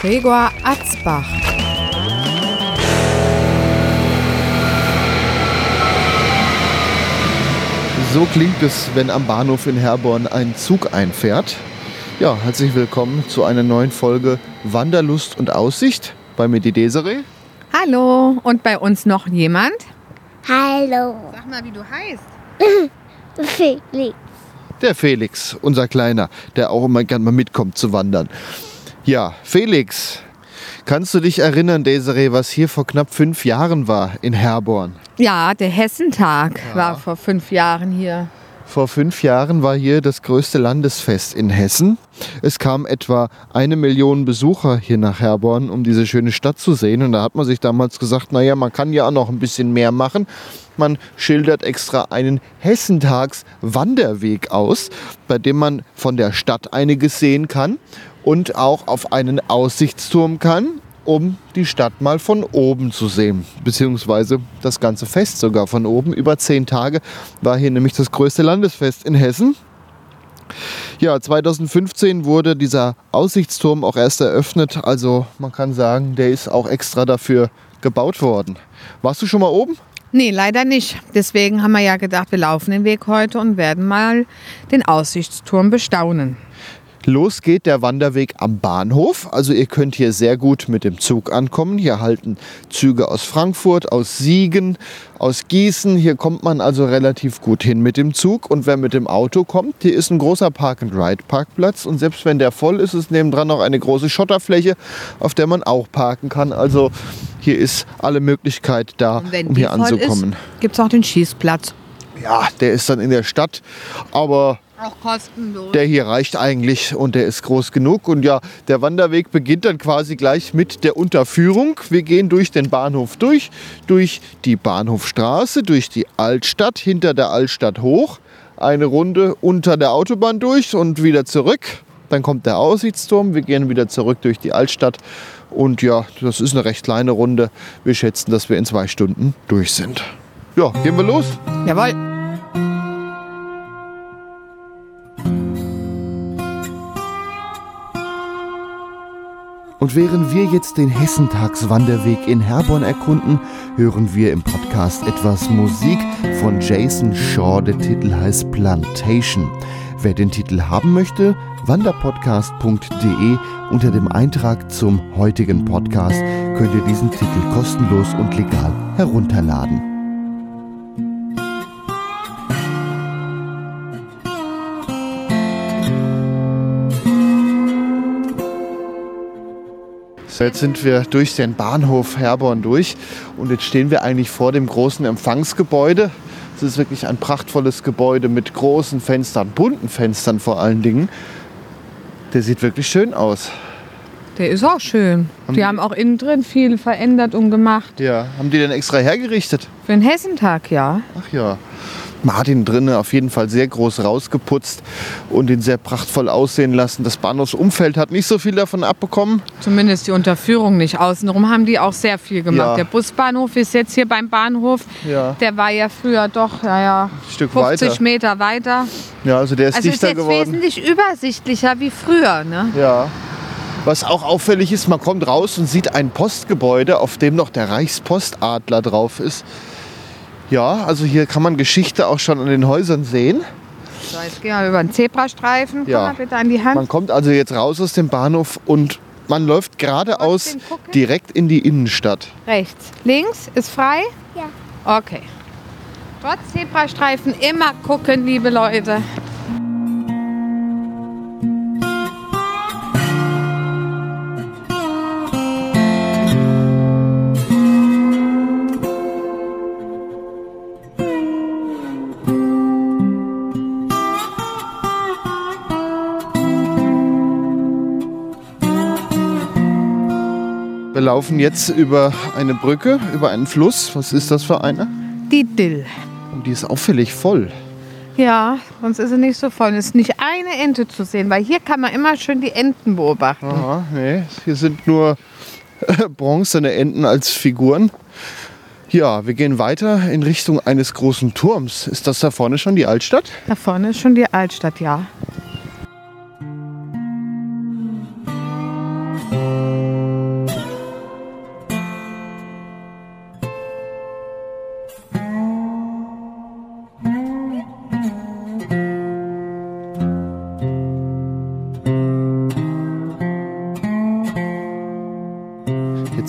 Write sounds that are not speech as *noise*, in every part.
Gregor Atzbach. So klingt es, wenn am Bahnhof in Herborn ein Zug einfährt. Ja, herzlich willkommen zu einer neuen Folge Wanderlust und Aussicht bei mir die Desiree. Hallo, und bei uns noch jemand? Hallo, Sag mal, wie du heißt. *laughs* Felix. Der Felix, unser Kleiner, der auch immer gern mal mitkommt zu wandern. Ja, Felix, kannst du dich erinnern, Desiree, was hier vor knapp fünf Jahren war in Herborn? Ja, der Hessentag war vor fünf Jahren hier. Vor fünf Jahren war hier das größte Landesfest in Hessen. Es kamen etwa eine Million Besucher hier nach Herborn, um diese schöne Stadt zu sehen. Und da hat man sich damals gesagt, naja, man kann ja auch noch ein bisschen mehr machen. Man schildert extra einen Hessentags-Wanderweg aus, bei dem man von der Stadt einiges sehen kann und auch auf einen Aussichtsturm kann, um die Stadt mal von oben zu sehen. Beziehungsweise das ganze Fest sogar von oben. Über zehn Tage war hier nämlich das größte Landesfest in Hessen. Ja, 2015 wurde dieser Aussichtsturm auch erst eröffnet. Also man kann sagen, der ist auch extra dafür gebaut worden. Warst du schon mal oben? Nee, leider nicht. Deswegen haben wir ja gedacht, wir laufen den Weg heute und werden mal den Aussichtsturm bestaunen. Los geht der Wanderweg am Bahnhof. Also ihr könnt hier sehr gut mit dem Zug ankommen. Hier halten Züge aus Frankfurt, aus Siegen, aus Gießen. Hier kommt man also relativ gut hin mit dem Zug. Und wer mit dem Auto kommt, hier ist ein großer Park-and-Ride-Parkplatz. Und selbst wenn der voll ist, ist nebendran noch eine große Schotterfläche, auf der man auch parken kann. Also hier ist alle Möglichkeit da, um hier anzukommen. gibt es auch den Schießplatz. Ja, der ist dann in der Stadt. Aber Auch kostenlos. der hier reicht eigentlich und der ist groß genug. Und ja, der Wanderweg beginnt dann quasi gleich mit der Unterführung. Wir gehen durch den Bahnhof durch, durch die Bahnhofstraße, durch die Altstadt, hinter der Altstadt hoch, eine Runde unter der Autobahn durch und wieder zurück. Dann kommt der Aussichtsturm. Wir gehen wieder zurück durch die Altstadt. Und ja, das ist eine recht kleine Runde. Wir schätzen, dass wir in zwei Stunden durch sind. Ja, gehen wir los? Jawohl. Und während wir jetzt den Hessentagswanderweg in Herborn erkunden, hören wir im Podcast etwas Musik von Jason Shaw. Der Titel heißt Plantation. Wer den Titel haben möchte, wanderpodcast.de unter dem Eintrag zum heutigen Podcast könnt ihr diesen Titel kostenlos und legal herunterladen. Jetzt sind wir durch den Bahnhof Herborn durch und jetzt stehen wir eigentlich vor dem großen Empfangsgebäude. Es ist wirklich ein prachtvolles Gebäude mit großen Fenstern, bunten Fenstern vor allen Dingen. Der sieht wirklich schön aus. Der ist auch schön. Die haben auch innen drin viel verändert und gemacht. Ja, haben die denn extra hergerichtet? Für den Hessentag, ja. Ach ja. Martin drinnen auf jeden Fall sehr groß rausgeputzt und ihn sehr prachtvoll aussehen lassen. Das Bahnhofsumfeld hat nicht so viel davon abbekommen. Zumindest die Unterführung nicht. Außenrum haben die auch sehr viel gemacht. Ja. Der Busbahnhof ist jetzt hier beim Bahnhof. Ja. Der war ja früher doch, naja, Ein Stück 50 weiter. Meter weiter. Ja, also der ist Also ist dichter jetzt geworden. wesentlich übersichtlicher wie früher. Ne? Ja. Was auch auffällig ist, man kommt raus und sieht ein Postgebäude, auf dem noch der Reichspostadler drauf ist. Ja, also hier kann man Geschichte auch schon an den Häusern sehen. So, jetzt gehen wir über den Zebrastreifen. Komm Ja. mal bitte an die Hand. Man kommt also jetzt raus aus dem Bahnhof und man läuft geradeaus direkt in die Innenstadt. Rechts. Links ist frei? Ja. Okay. Trotz Zebrastreifen immer gucken, liebe Leute. Wir laufen jetzt über eine Brücke, über einen Fluss. Was ist das für eine? Die Dill. Und die ist auffällig voll. Ja, sonst ist sie nicht so voll. Es ist nicht eine Ente zu sehen, weil hier kann man immer schön die Enten beobachten. Aha, nee, hier sind nur bronzene Enten als Figuren. Ja, wir gehen weiter in Richtung eines großen Turms. Ist das da vorne schon die Altstadt? Da vorne ist schon die Altstadt, ja.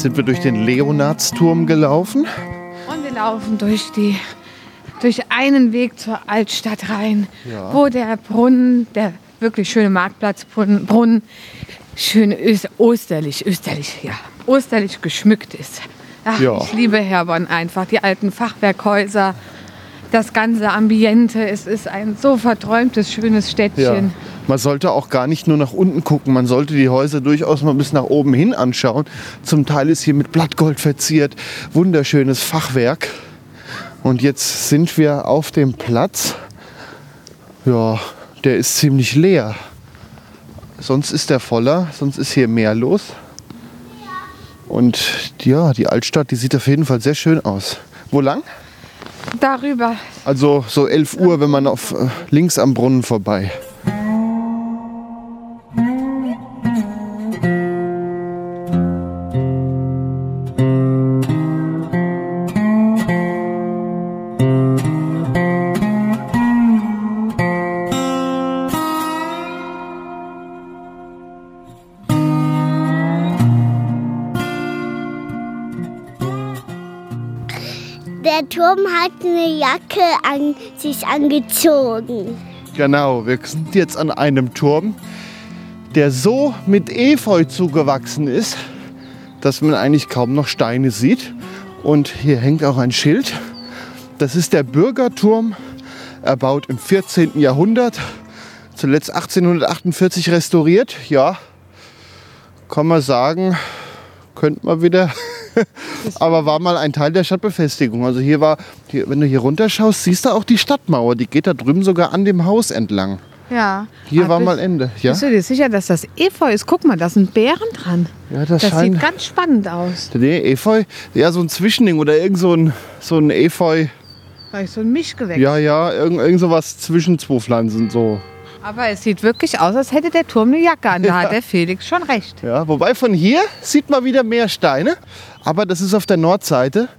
Sind wir durch den Leonardsturm gelaufen. Und wir laufen durch, die, durch einen Weg zur Altstadt rein, Ja. wo der Brunnen, der wirklich schöne Marktplatzbrunnen, Brunnen, schön ös- osterlich, österlich, ja, osterlich geschmückt ist. Ach, Ja. Ich liebe Herborn einfach, die alten Fachwerkhäuser, das ganze Ambiente. Es ist ein so verträumtes, schönes Städtchen. Man sollte auch gar nicht nur nach unten gucken, man sollte die Häuser durchaus mal bis nach oben hin anschauen. Zum Teil ist hier mit Blattgold verziert, wunderschönes Fachwerk. Und jetzt sind wir auf dem Platz. Ja, der ist ziemlich leer. Sonst ist der voller, sonst ist hier mehr los. Und ja, die Altstadt, die sieht auf jeden Fall sehr schön aus. Wo lang? Darüber Also so 11 Uhr, wenn man auf äh, links am Brunnen vorbei. Der Turm hat eine Jacke an sich angezogen. Genau, wir sind jetzt an einem Turm, der so mit Efeu zugewachsen ist, dass man eigentlich kaum noch Steine sieht. Und hier hängt auch ein Schild. Das ist der Bürgerturm, erbaut im 14. Jahrhundert, zuletzt 1848 restauriert. Ja, kann man sagen, könnte man wieder. *laughs* Aber war mal ein Teil der Stadtbefestigung. Also hier war, hier, wenn du hier runterschaust, siehst du auch die Stadtmauer. Die geht da drüben sogar an dem Haus entlang. Ja. Hier Aber war bist- mal Ende. Ja, Bist du dir sicher, dass das Efeu ist? Guck mal, da sind Bären dran. ja das, Das scheint. sieht ganz spannend aus. Nee, Efeu, ja, so ein Zwischending oder irgend so ein, so ein Efeu. Vielleicht so ein Mischgewächs. Ja, ja, irgend, irgend sowas zwischen zwei Pflanzen so. Aber es sieht wirklich aus, als hätte der Turm eine Jacke an. Da Ja. hat der Felix schon recht. Ja, wobei von hier sieht man wieder mehr Steine. Aber das ist auf der Nordseite,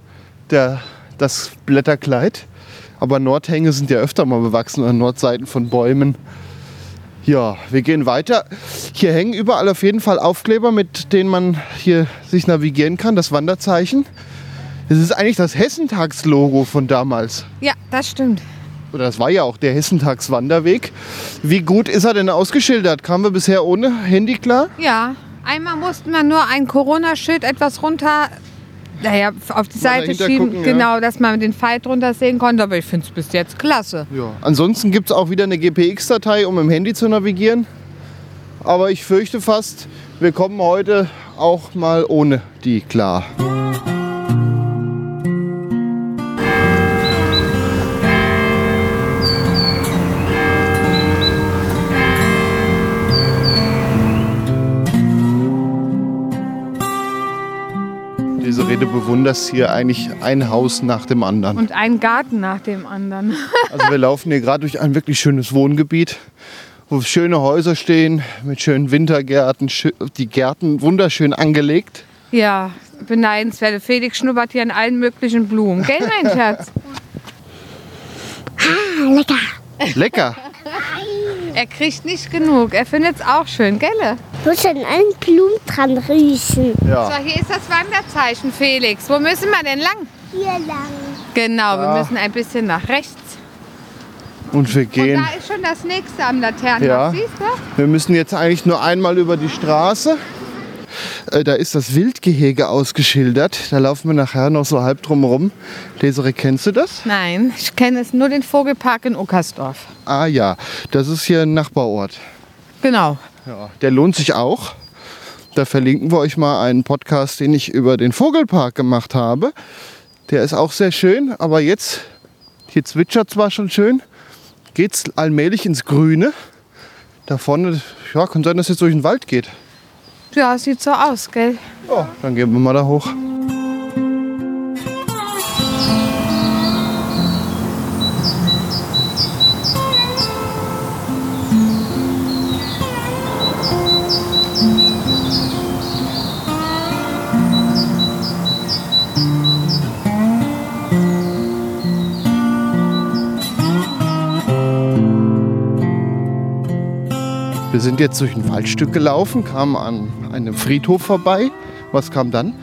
der, das Blätterkleid. Aber Nordhänge sind ja öfter mal bewachsen an Nordseiten von Bäumen. Ja, wir gehen weiter. Hier hängen überall auf jeden Fall Aufkleber, mit denen man hier sich navigieren kann, das Wanderzeichen. Das ist eigentlich das Hessentagslogo von damals. Ja, das stimmt. Oder das war ja auch der Hessentagswanderweg. Wie gut ist er denn ausgeschildert? Kamen wir bisher ohne Handy klar? Ja, einmal mussten wir nur ein Corona-Schild etwas runter, naja, auf die Seite dahinter schieben, gucken, ja. genau, dass man den Pfeil drunter sehen konnte. Aber ich finde es bis jetzt klasse. Ja. Ansonsten gibt es auch wieder eine GPX-Datei, um im Handy zu navigieren. Aber ich fürchte fast, wir kommen heute auch mal ohne die klar. Rede bewunderst hier eigentlich ein Haus nach dem anderen. Und ein Garten nach dem anderen. *laughs* Also wir laufen hier gerade durch ein wirklich schönes Wohngebiet, wo schöne Häuser stehen mit schönen Wintergärten, die Gärten wunderschön angelegt. Ja, beneidenswert. Felix schnuppert hier an allen möglichen Blumen. Gell, mein Schatz? Ah, lecker. Lecker. Er kriegt nicht genug. Er findet es auch schön, gell? Du musst an allen Blumen dran riechen. So, Ja. hier ist das Wanderzeichen, Felix. Wo müssen wir denn lang? Hier lang. Genau, Ja. wir müssen ein bisschen nach rechts. Und wir Und gehen. da ist schon das nächste am Laternenhaus, Ja. siehst du? Wir müssen jetzt eigentlich nur einmal über die Straße. Äh, Da ist das Wildgehege ausgeschildert. Da laufen wir nachher noch so halb drum rum. Desiree, kennst du das? Nein, ich kenne es nur den Vogelpark in Uckersdorf. Ah ja, das ist hier ein Nachbarort. Genau. Ja, der lohnt sich auch. Da verlinken wir euch mal einen Podcast, den ich über den Vogelpark gemacht habe. Der ist auch sehr schön, aber jetzt, hier zwitschert zwar schon schön, geht es allmählich ins Grüne. Da vorne, ja, kann sein, dass es jetzt durch den Wald geht. Ja, sieht so aus, gell? Oh, dann gehen wir mal da hoch. Wir sind jetzt durch ein Waldstück gelaufen, kamen an einem Friedhof vorbei. Was kam dann?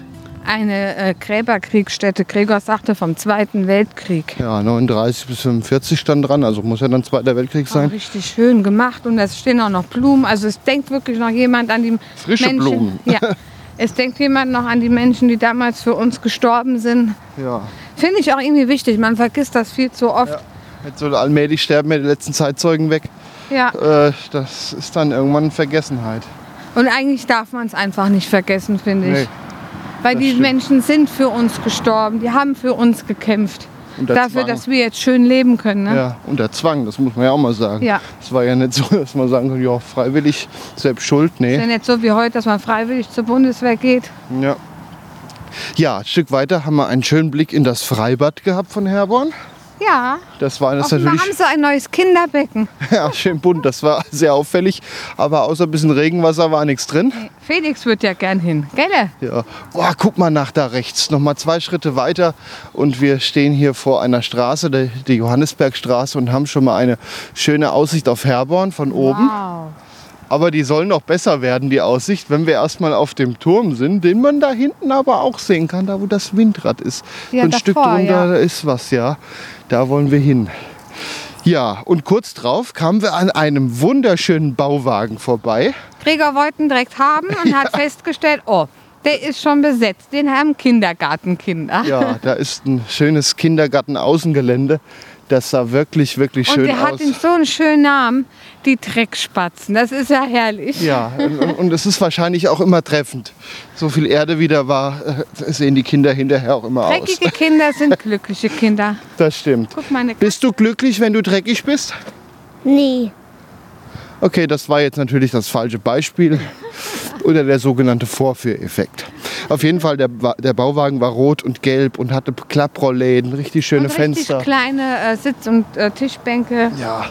Eine äh, Gräberkriegsstätte, Gregor sagte, vom Zweiten Weltkrieg. Ja, 39 bis 45 stand dran, also muss ja dann Zweiter Weltkrieg Auch sein. richtig schön gemacht und es stehen auch noch Blumen. Also es denkt wirklich noch jemand an die Frische Menschen. Blumen. *laughs* Ja. Es denkt jemand noch an die Menschen, die damals für uns gestorben sind. Ja. Finde ich auch irgendwie wichtig. Man vergisst das viel zu oft. Ja. Jetzt so allmählich sterben ja die letzten Zeitzeugen weg. Ja. Äh, das ist dann irgendwann Vergessenheit. Und eigentlich darf man es einfach nicht vergessen, finde ich. Nee. Weil die stimmt. Menschen sind für uns gestorben. Die haben für uns gekämpft. Dafür, Zwang. dass wir jetzt schön leben können. Ne? Ja, unter Zwang, das muss man ja auch mal sagen. Ja. Es war ja nicht so, dass man sagen kann, ja, freiwillig, selbst schuld. Ist ja Nee. nicht so wie heute, dass man freiwillig zur Bundeswehr geht. Ja. ja, ein Stück weiter haben wir einen schönen Blick in das Freibad gehabt von Herborn. Ja. Das war das natürlich haben sie ein neues Kinderbecken. *laughs* ja, schön bunt, das war sehr auffällig. Aber außer ein bisschen Regenwasser war nichts drin. Felix wird ja gern hin. Gell? Ja. Boah, guck mal nach da rechts. Noch mal zwei Schritte weiter und wir stehen hier vor einer Straße, der- die Johannisbergstraße, und haben schon mal eine schöne Aussicht auf Herborn von oben. Wow. Aber die soll noch besser werden, die Aussicht, wenn wir erstmal auf dem Turm sind, den man da hinten aber auch sehen kann, da wo das Windrad ist. Ja, so ein davor, Stück drunter ja. da ist was, ja. Da wollen wir hin. Ja, und kurz drauf kamen wir an einem wunderschönen Bauwagen vorbei. Gregor wollten direkt haben und *laughs* hat festgestellt, oh, der ist schon besetzt. Den haben Kindergartenkinder. Ja, da ist ein schönes Kindergarten-Außengelände. Das sah wirklich, wirklich und schön der hat aus. ihm so einen schönen Namen, die Dreckspatzen. Das ist ja herrlich. Ja, und, und es ist wahrscheinlich auch immer treffend. So viel Erde wieder war, äh, sehen die Kinder hinterher auch immer aus. Dreckige Kinder sind *laughs* glückliche Kinder. Das stimmt. Guck Bist du glücklich, wenn du dreckig bist? Nee. Okay, das war jetzt natürlich das falsche Beispiel *laughs* oder der sogenannte Vorführeffekt. Auf jeden Fall, der, der Bauwagen war rot und gelb und hatte Klapprolläden, richtig schöne und richtig Fenster. kleine äh, Sitz- und äh, Tischbänke. Ja.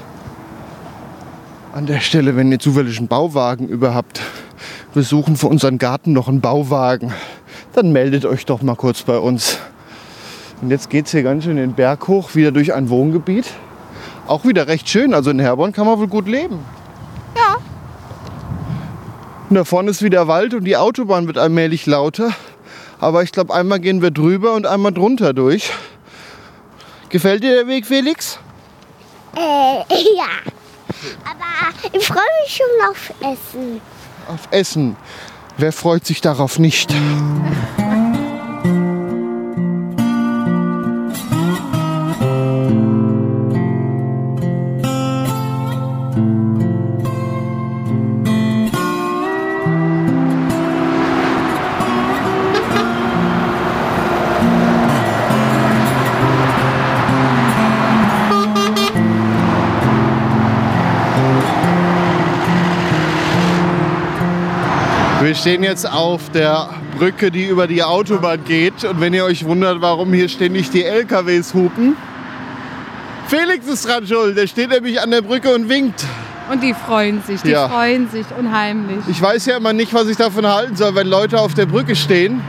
An der Stelle, wenn ihr zufällig einen Bauwagen überhaupt, wir suchen für unseren Garten noch einen Bauwagen, dann meldet euch doch mal kurz bei uns. Und jetzt geht es hier ganz schön den Berg hoch, wieder durch ein Wohngebiet. Auch wieder recht schön, also in Herborn kann man wohl gut leben. Und da vorne ist wieder Wald und die Autobahn wird allmählich lauter. Aber ich glaube, einmal gehen wir drüber und einmal drunter durch. Gefällt dir der Weg, Felix? Äh, *laughs* ja. Aber ich freue mich schon auf Essen. Auf Essen. Wer freut sich darauf nicht? Wir stehen jetzt auf der Brücke, die über die Autobahn geht. Und wenn ihr euch wundert, warum hier ständig die LKWs hupen, Felix ist dran schuld. Der steht nämlich an der Brücke und winkt. Und die freuen sich, die Ja. freuen sich unheimlich. Ich weiß ja immer nicht, was ich davon halten soll, wenn Leute auf der Brücke stehen.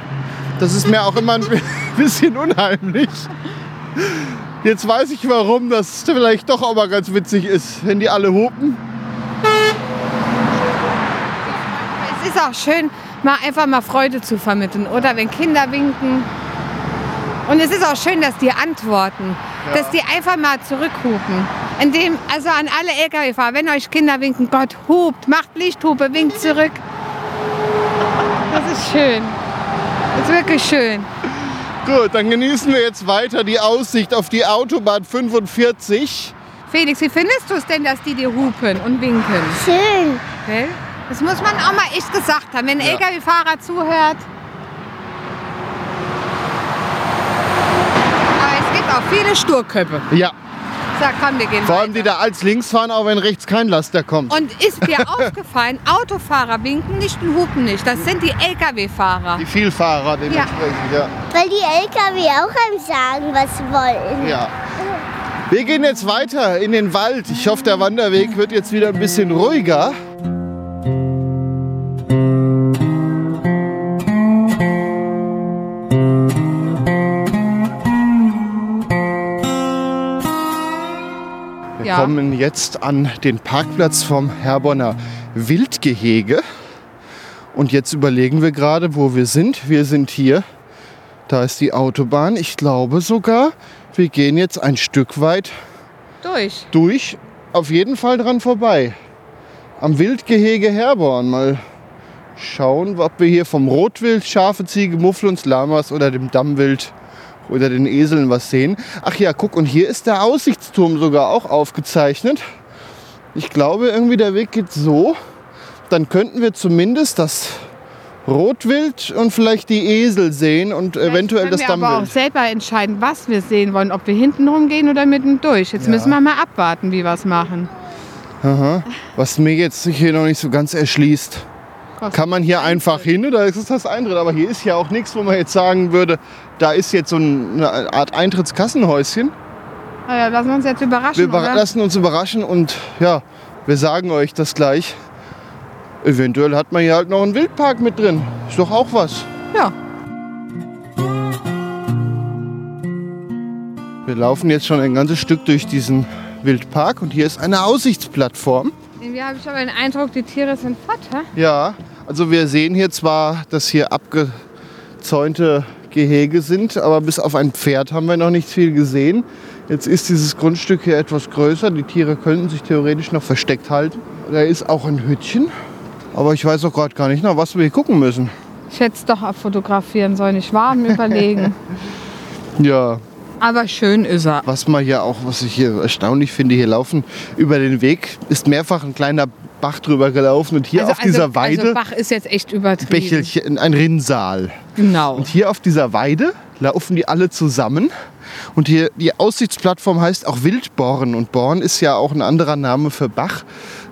Das ist mir auch immer ein *laughs* bisschen unheimlich. Jetzt weiß ich warum, das vielleicht doch auch mal ganz witzig ist, wenn die alle hupen. Es ist auch schön, mal einfach mal Freude zu vermitteln, oder? Wenn Kinder winken. Und es ist auch schön, dass die antworten, dass die einfach mal zurückhupen. Indem, also an alle Lkw-Fahrer, wenn euch Kinder winken, Gott hupt, macht Lichthupe, winkt zurück. Das ist schön. Das ist wirklich schön. Gut, dann genießen wir jetzt weiter die Aussicht auf die Autobahn 45. Felix, wie findest du es denn, dass die dir hupen und winken? Schön. Gell? Das muss man auch mal echt gesagt haben, wenn ein Ja. LKW-Fahrer zuhört. Aber es gibt auch viele Sturköpfe. Ja, Sag, komm, wir gehen vor allem die weiter. da als links fahren, auch wenn rechts kein Laster kommt. Und ist dir *laughs* aufgefallen, Autofahrer winken nicht und hupen nicht. Das sind die LKW-Fahrer. Die Vielfahrer dementsprechend, ja. Weil die LKW auch einem sagen, was sie wollen. ja. Wir gehen jetzt weiter in den Wald. Ich hoffe, der Wanderweg wird jetzt wieder ein bisschen ruhiger. Kommen jetzt an den Parkplatz vom Herborner Wildgehege. Und jetzt überlegen wir gerade, wo wir sind. Wir sind hier. Da ist die Autobahn. Ich glaube sogar, wir gehen jetzt ein Stück weit Durch. durch. Auf jeden Fall dran vorbei. Am Wildgehege Herborn. Mal schauen, ob wir hier vom Rotwild, Schafe, Ziege, Mufflons, Lamas oder dem Dammwild oder den Eseln was sehen. Ach ja, guck, und hier ist der Aussichtsturm sogar auch aufgezeichnet. Ich glaube, irgendwie der Weg geht so. Dann könnten wir zumindest das Rotwild und vielleicht die Esel sehen und eventuell das Vielleicht können wir aber auch Dammwild. selber entscheiden, was wir sehen wollen. Ob wir hinten rumgehen oder mitten durch. Jetzt Ja. müssen wir mal abwarten, wie wir es machen. Aha. Was mir jetzt hier noch nicht so ganz erschließt. Kann man hier einfach hin oder ist das Eintritt? Aber hier ist ja auch nichts, wo man jetzt sagen würde, da ist jetzt so eine Art Eintrittskassenhäuschen. Ja, lassen wir uns jetzt überraschen. Wir oder? lassen uns überraschen und ja, wir sagen euch das gleich. Eventuell hat man hier halt noch einen Wildpark mit drin. Ist doch auch was. Ja. Wir laufen jetzt schon ein ganzes Stück durch diesen Wildpark und hier ist eine Aussichtsplattform. Irgendwie habe ich aber den Eindruck, die Tiere sind fort, hä? Ja, also wir sehen hier zwar, dass hier abgezäunte Gehege sind, aber bis auf ein Pferd haben wir noch nicht viel gesehen. Jetzt ist dieses Grundstück hier etwas größer. Die Tiere könnten sich theoretisch noch versteckt halten. Da ist auch ein Hütchen. Aber ich weiß auch gerade gar nicht, nach was wir hier gucken müssen. Ich hätte es doch abfotografieren sollen. Ich war am *laughs* Überlegen. Ja, Aber schön ist er. was man hier auch, was ich hier erstaunlich finde, hier laufen über den Weg, ist mehrfach ein kleiner Bach drüber gelaufen und hier auf dieser Weide Also Bach ist jetzt echt übertrieben. Bächelchen, ein Rinnsal. Genau. Und hier auf dieser Weide laufen die alle zusammen. Und hier die Aussichtsplattform heißt auch Wildborn. Und Born ist ja auch ein anderer Name für Bach,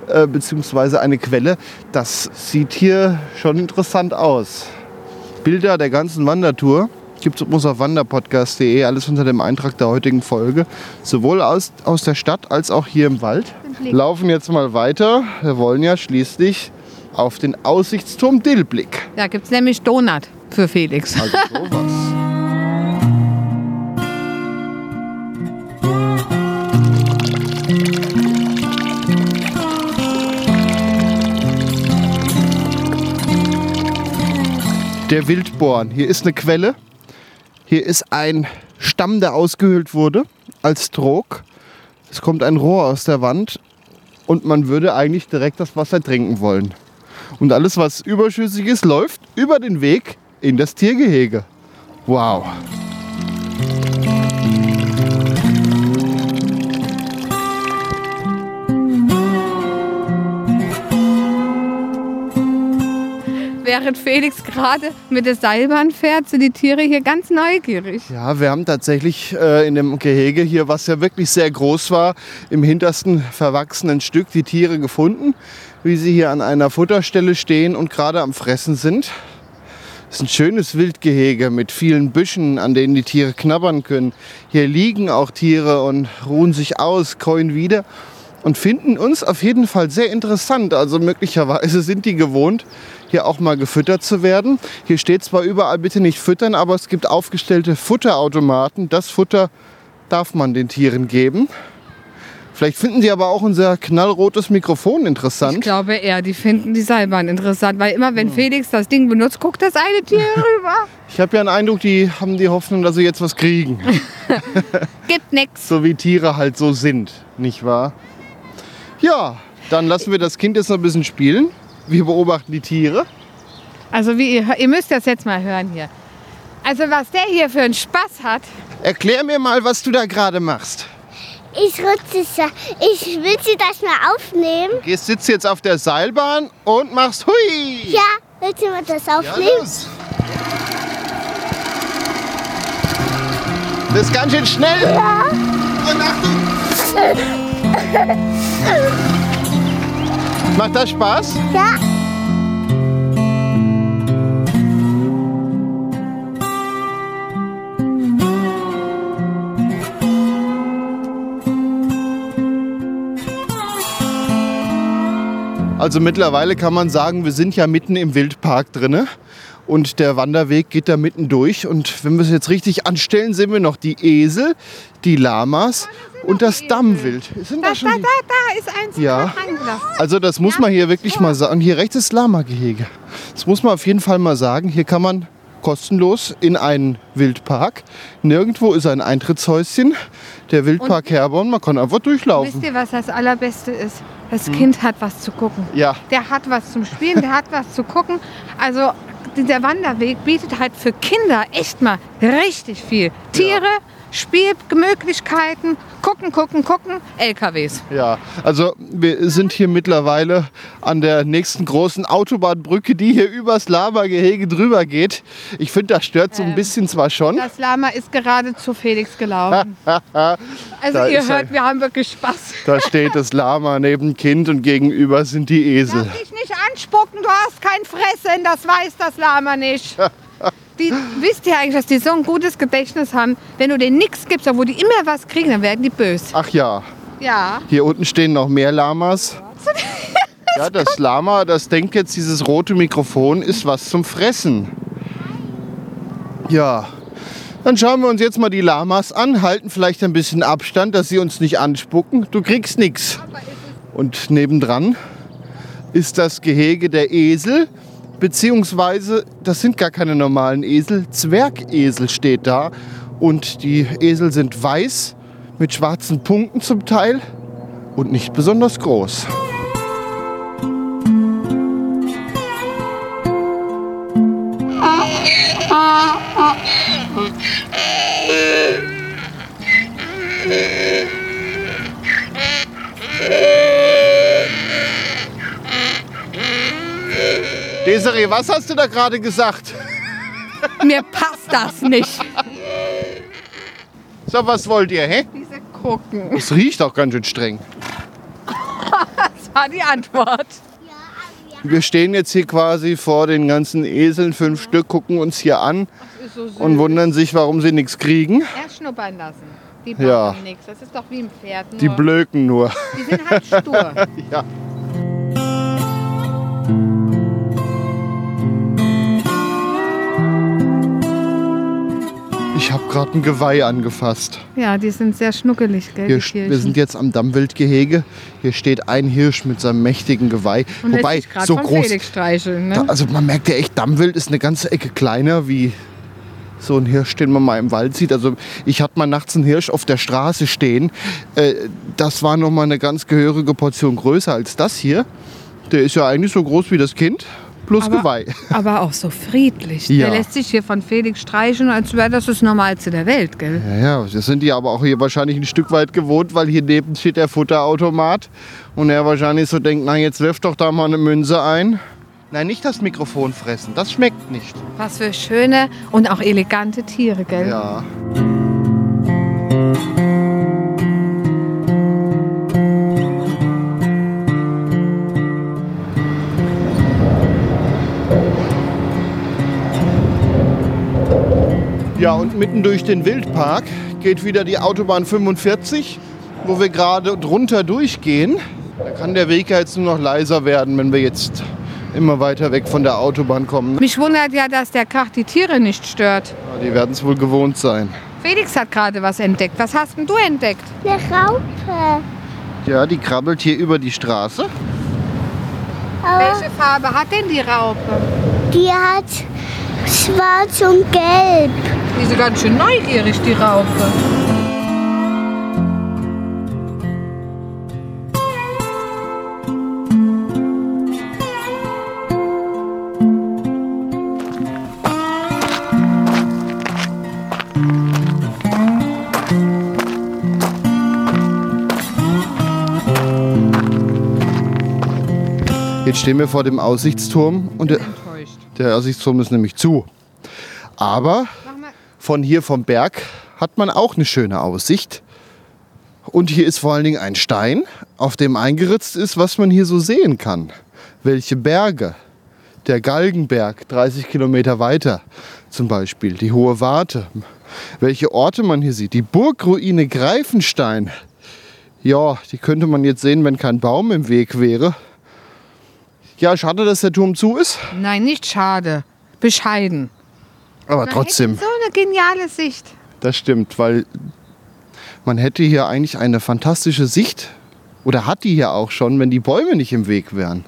äh, beziehungsweise eine Quelle. Das sieht hier schon interessant aus. Bilder der ganzen Wandertour gibt es auf wanderpodcast.de, alles unter dem Eintrag der heutigen Folge. Sowohl aus, aus der Stadt als auch hier im Wald. Laufen jetzt mal weiter. Wir wollen ja schließlich auf den Aussichtsturm Dillblick. Da gibt es nämlich Donut für Felix. Also sowas. Der Wildborn. Hier ist eine Quelle. Hier ist ein Stamm, der ausgehöhlt wurde als Trog. Es kommt ein Rohr aus der Wand und man würde eigentlich direkt das Wasser trinken wollen. Und alles, was überschüssig ist, läuft über den Weg in das Tiergehege. Wow. Während Felix gerade mit der Seilbahn fährt, sind die Tiere hier ganz neugierig. Ja, wir haben tatsächlich äh, in dem Gehege hier, was ja wirklich sehr groß war, im hintersten verwachsenen Stück die Tiere gefunden, wie sie hier an einer Futterstelle stehen und gerade am Fressen sind. Es ist ein schönes Wildgehege mit vielen Büschen, an denen die Tiere knabbern können. Hier liegen auch Tiere und ruhen sich aus, käuen wieder und finden uns auf jeden Fall sehr interessant. Also möglicherweise sind die gewohnt, hier auch mal gefüttert zu werden. Hier steht zwar überall bitte nicht füttern, aber es gibt aufgestellte Futterautomaten. Das Futter darf man den Tieren geben. Vielleicht finden Sie aber auch unser knallrotes Mikrofon Ich interessant. glaube eher, die finden die Seilbahn interessant, weil immer wenn Felix das Ding benutzt, guckt das eine Tier *laughs* rüber. Ich habe ja einen Eindruck, die haben die Hoffnung, dass sie jetzt was kriegen. *laughs* Gibt nix. So wie Tiere halt so sind, nicht wahr? Ja, dann lassen wir das Kind jetzt noch ein bisschen spielen. Wir beobachten die Tiere. Also wie ihr, ihr müsst das jetzt mal hören hier. Also was der hier für einen Spaß hat. Erklär mir mal, was du da gerade machst. ich rutsche es. Ich will sie das mal aufnehmen. Gehst, sitzt jetzt auf der Seilbahn und machst hui. Ja, willst du mal das Ja, aufnehmen? los. Das ist ganz schön schnell. Ja. Und Achtung. *laughs* Macht das Spaß? Ja. Also mittlerweile kann man sagen, wir sind ja mitten im Wildpark drinne und der Wanderweg geht da mitten durch. Und wenn wir es jetzt richtig anstellen, sehen wir noch die Esel, die Lamas und das. Dammwild. Sind Da, da schon da, da ist eins Ja. ja. Also das muss man hier wirklich mal sagen. Hier rechts ist Lama-Gehege. Das muss man auf jeden Fall mal sagen. Hier kann man kostenlos in einen Wildpark. Nirgendwo ist ein Eintrittshäuschen. Der Wildpark Herborn, man kann einfach durchlaufen. Wisst ihr, was das Allerbeste ist? Das Kind hat was zu gucken. Ja, Der hat was zum Spielen, der hat was zu gucken. Also dieser Wanderweg bietet halt für Kinder echt mal richtig viel. Tiere, Spielmöglichkeiten, gucken, gucken, gucken, LKWs. ja. Also wir sind hier mittlerweile an der nächsten großen Autobahnbrücke, die hier übers Lama-Gehege drüber geht. Ich finde, das stört so ein bisschen zwar schon. Das Lama ist gerade zu Felix gelaufen. *laughs* Also Da ihr ist er. hört, wir haben wirklich Spaß. Da steht das Lama neben Kind und gegenüber sind die Esel. Dich nicht anspucken, du hast kein Fressen, das weiß das Lama nicht. *laughs* Die, wisst ihr eigentlich, dass die so ein gutes Gedächtnis haben? Wenn du denen nichts gibst, obwohl die immer was kriegen, dann werden die böse. Ach ja, Ja. Hier unten stehen noch mehr Lamas. *laughs* Ja, das Lama, das denkt jetzt, dieses rote Mikrofon ist was zum Fressen. Ja, dann schauen wir uns jetzt mal die Lamas an, halten vielleicht ein bisschen Abstand, dass sie uns nicht anspucken. Du kriegst nichts. Und nebendran ist das Gehege der Esel, beziehungsweise das sind gar keine normalen Esel, Zwergesel steht da. Und die Esel sind weiß mit schwarzen Punkten zum Teil und nicht besonders groß. Desiree, was hast du da gerade gesagt? Mir passt das nicht. So, was wollt ihr, hä? Diese gucken. Es riecht auch ganz schön streng. Das war die Antwort. Wir stehen jetzt hier quasi vor den ganzen Eseln, fünf Stück, gucken uns hier an so und wundern sich, warum sie nichts kriegen. Erst schnuppern lassen. Die brauchen Ja. nichts. Das ist doch wie ein Pferd. Nur. Die blöken nur. Die sind halt stur. *laughs* Ja. Ich habe gerade ein Geweih angefasst. ja, die sind sehr schnuckelig, gell? Hier, wir sind jetzt am Dammwildgehege. Hier steht ein Hirsch mit seinem mächtigen Geweih. Und Wobei, so groß. Ne? Da, also man merkt ja echt, Dammwild ist eine ganze Ecke kleiner wie so ein Hirsch, den man mal im Wald sieht. Also ich hatte mal nachts einen Hirsch auf der Straße stehen. Äh, das war noch mal eine ganz gehörige Portion größer als das hier. Der ist ja eigentlich so groß wie das Kind, plus Aber- Geweih. *laughs* Aber auch so friedlich. Ja. Der lässt sich hier von Felix streicheln, als wäre das das Normalste der Welt, gell? Ja, ja, das sind die aber auch hier wahrscheinlich ein Stück weit gewohnt, weil hier neben steht der Futterautomat. Und er wahrscheinlich so denkt, na jetzt wirf doch da mal eine Münze ein. Nein, nicht das Mikrofon fressen, das schmeckt nicht. Was für schöne und auch elegante Tiere, gell? Ja. Und mitten durch den Wildpark geht wieder die Autobahn 45, wo wir gerade drunter durchgehen. Da kann der Weg ja jetzt nur noch leiser werden, wenn wir jetzt immer weiter weg von der Autobahn kommen. Mich wundert ja, dass der Krach die Tiere nicht stört. Ja, die werden es wohl gewohnt sein. Felix hat gerade was entdeckt. Was hast denn du entdeckt? Eine Raupe. Ja, die krabbelt hier über die Straße. Aber Welche Farbe hat denn die Raupe? die hat schwarz und gelb. Die sind ganz schön neugierig, die Raupe. Jetzt stehen wir vor dem Aussichtsturm und der der Aussichtsturm ist nämlich zu. Aber von hier vom Berg hat man auch eine schöne Aussicht. Und hier ist vor allen Dingen ein Stein, auf dem eingeritzt ist, was man hier so sehen kann. Welche Berge. Der Galgenberg, 30 Kilometer weiter zum Beispiel. Die Hohe Warte. Welche Orte man hier sieht. Die Burgruine Greifenstein. Ja, die könnte man jetzt sehen, wenn kein Baum im Weg wäre. Ja, schade, dass der Turm zu ist. Nein, nicht schade. Bescheiden. Aber Na, trotzdem. So eine geniale Sicht. Das stimmt, weil man hätte hier eigentlich eine fantastische Sicht. Oder hat die hier auch schon, wenn die Bäume nicht im Weg wären.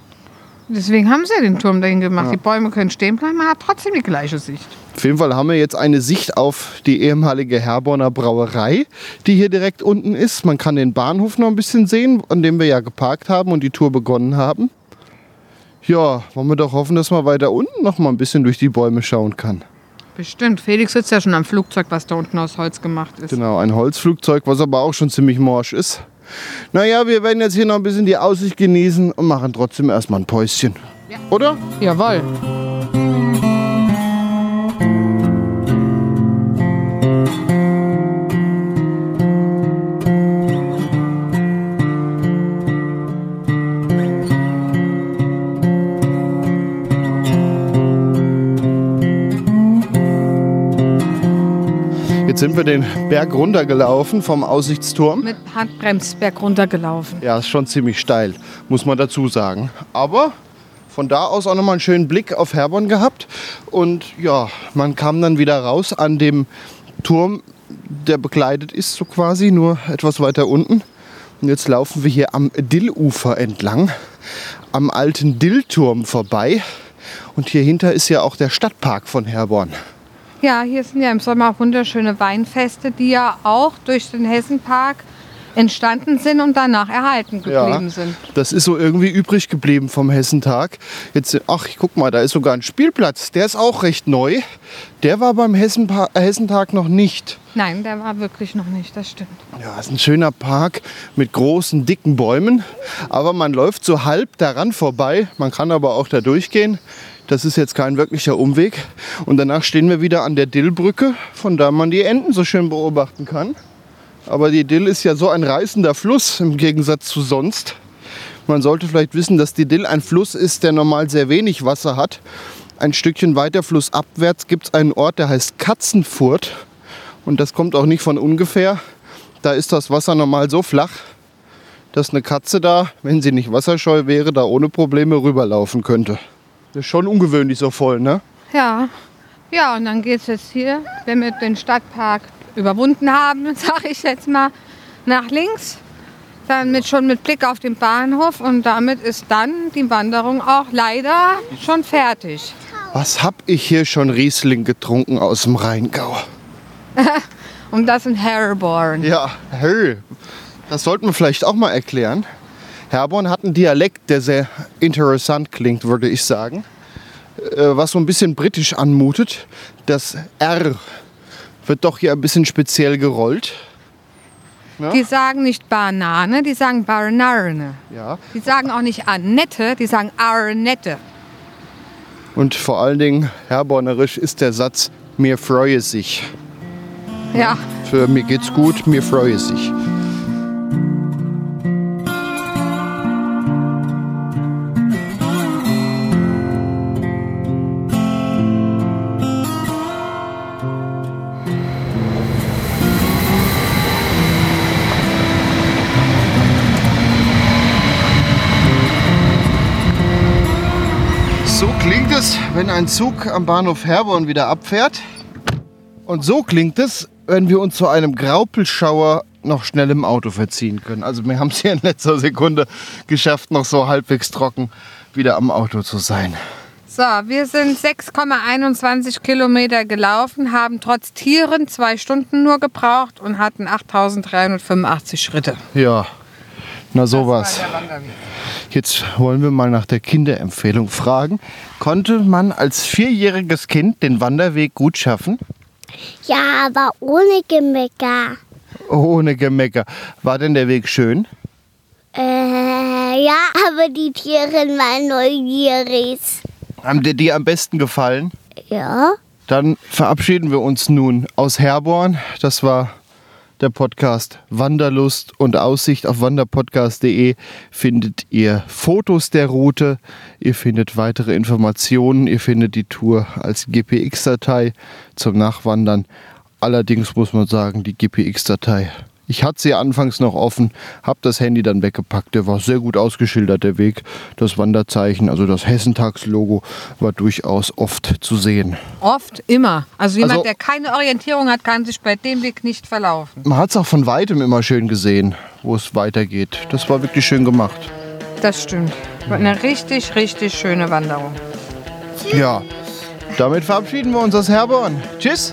Deswegen haben sie ja den Turm dahin gemacht. Die Bäume können stehen bleiben, man hat trotzdem die gleiche Sicht. Auf jeden Fall haben wir jetzt eine Sicht auf die ehemalige Herborner Brauerei, die hier direkt unten ist. Man kann den Bahnhof noch ein bisschen sehen, an dem wir ja geparkt haben und die Tour begonnen haben. Ja, wollen wir doch hoffen, dass man weiter unten noch mal ein bisschen durch die Bäume schauen kann. Bestimmt. Felix sitzt ja schon am Flugzeug, was da unten aus Holz gemacht ist. Genau, ein Holzflugzeug, was aber auch schon ziemlich morsch ist. Naja, wir werden jetzt hier noch ein bisschen die Aussicht genießen und machen trotzdem erstmal ein Päuschen. Ja. Oder? Jawohl. Jetzt sind wir den Berg runtergelaufen vom Aussichtsturm. Mit Handbremsberg runtergelaufen. Ja, ist schon ziemlich steil, muss man dazu sagen. Aber von da aus auch nochmal einen schönen Blick auf Herborn gehabt. Und ja, man kam dann wieder raus an dem Turm, der bekleidet ist, so quasi, nur etwas weiter unten. Und jetzt laufen wir hier am Dillufer entlang, am alten Dillturm vorbei. Und hier hinter ist ja auch der Stadtpark von Herborn. Ja, hier sind ja im Sommer auch wunderschöne Weinfeste, die ja auch durch den Hessenpark entstanden sind und danach erhalten geblieben sind. Das ist so irgendwie übrig geblieben vom Hessentag. Jetzt, ach, guck mal, da ist sogar ein Spielplatz. Der ist auch recht neu. Der war beim Hessenpa Hessentag noch nicht. Nein, der war wirklich noch nicht, das stimmt. Ja, ist ein schöner Park mit großen, dicken Bäumen. Aber man läuft so halb daran vorbei. Man kann aber auch da durchgehen. Das ist jetzt kein wirklicher Umweg. Und danach stehen wir wieder an der Dillbrücke, von da man die Enten so schön beobachten kann. Aber die Dill ist ja so ein reißender Fluss im Gegensatz zu sonst. Man sollte vielleicht wissen, dass die Dill ein Fluss ist, der normal sehr wenig Wasser hat. Ein Stückchen weiter flussabwärts gibt es einen Ort, der heißt Katzenfurt. Und das kommt auch nicht von ungefähr. Da ist das Wasser normal so flach, dass eine Katze da, wenn sie nicht wasserscheu wäre, da ohne Probleme rüberlaufen könnte. Das ist schon ungewöhnlich so voll, ne? Ja, ja, und dann geht es jetzt hier, wenn wir den Stadtpark überwunden haben, *laughs* sage ich jetzt mal, nach links. Dann mit, schon mit Blick auf den Bahnhof und damit ist dann die Wanderung auch leider schon fertig. Was hab ich hier schon Riesling getrunken aus dem Rheingau? *laughs* Und das in Herborn. Ja, hey, das sollten wir vielleicht auch mal erklären. Herborn hat einen Dialekt, der sehr interessant klingt, würde ich sagen. Äh, Was so ein bisschen britisch anmutet. Das R wird doch hier ein bisschen speziell gerollt. Die sagen nicht Banane, die sagen Barnarne. Ja. Die sagen auch nicht Annette, die sagen Arnette. Und vor allen Dingen herbornerisch ist der Satz, mir freue sich. Ja, Für mir geht's gut, mir freue sich. Ein Zug am Bahnhof Herborn wieder abfährt. Und so klingt es, wenn wir uns zu einem Graupelschauer noch schnell im Auto verziehen können. Also wir haben es hier in letzter Sekunde geschafft, noch so halbwegs trocken wieder am Auto zu sein. so, wir sind 6,21 Kilometer gelaufen, haben trotz Tieren zwei Stunden nur gebraucht und hatten 8.385 Schritte. Ja, na sowas. Jetzt wollen wir mal nach der Kinderempfehlung fragen. Konnte man als vierjähriges Kind den Wanderweg gut schaffen? Ja, aber ohne Gemecker. Ohne Gemecker. War denn der Weg schön? Äh, Naja, aber die Tiere waren neugierig. Haben dir die am besten gefallen? Ja. Dann verabschieden wir uns nun aus Herborn. Das war der Podcast Wanderlust und Aussicht. Auf wanderpodcast.de findet ihr Fotos der Route, ihr findet weitere Informationen, ihr findet die Tour als GPX-Datei zum Nachwandern. Allerdings muss man sagen, die GPX-Datei ich hatte sie anfangs noch offen, habe das Handy dann weggepackt. Der war sehr gut ausgeschildert, der Weg. Das Wanderzeichen, also das Hessentagslogo, war durchaus oft zu sehen. Oft, immer. Also jemand, Also- der keine Orientierung hat, kann sich bei dem Weg nicht verlaufen. Man hat es auch von weitem immer schön gesehen, wo es weitergeht. Das war wirklich schön gemacht. Das stimmt. War eine richtig, richtig schöne Wanderung. Ja, damit verabschieden wir uns aus Herborn. Tschüss.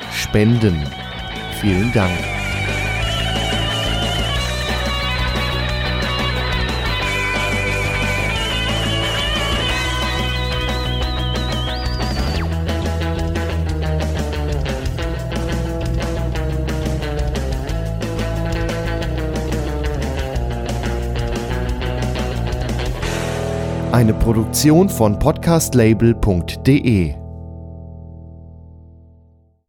spenden. Vielen Dank. Eine Produktion von podcastlabel.de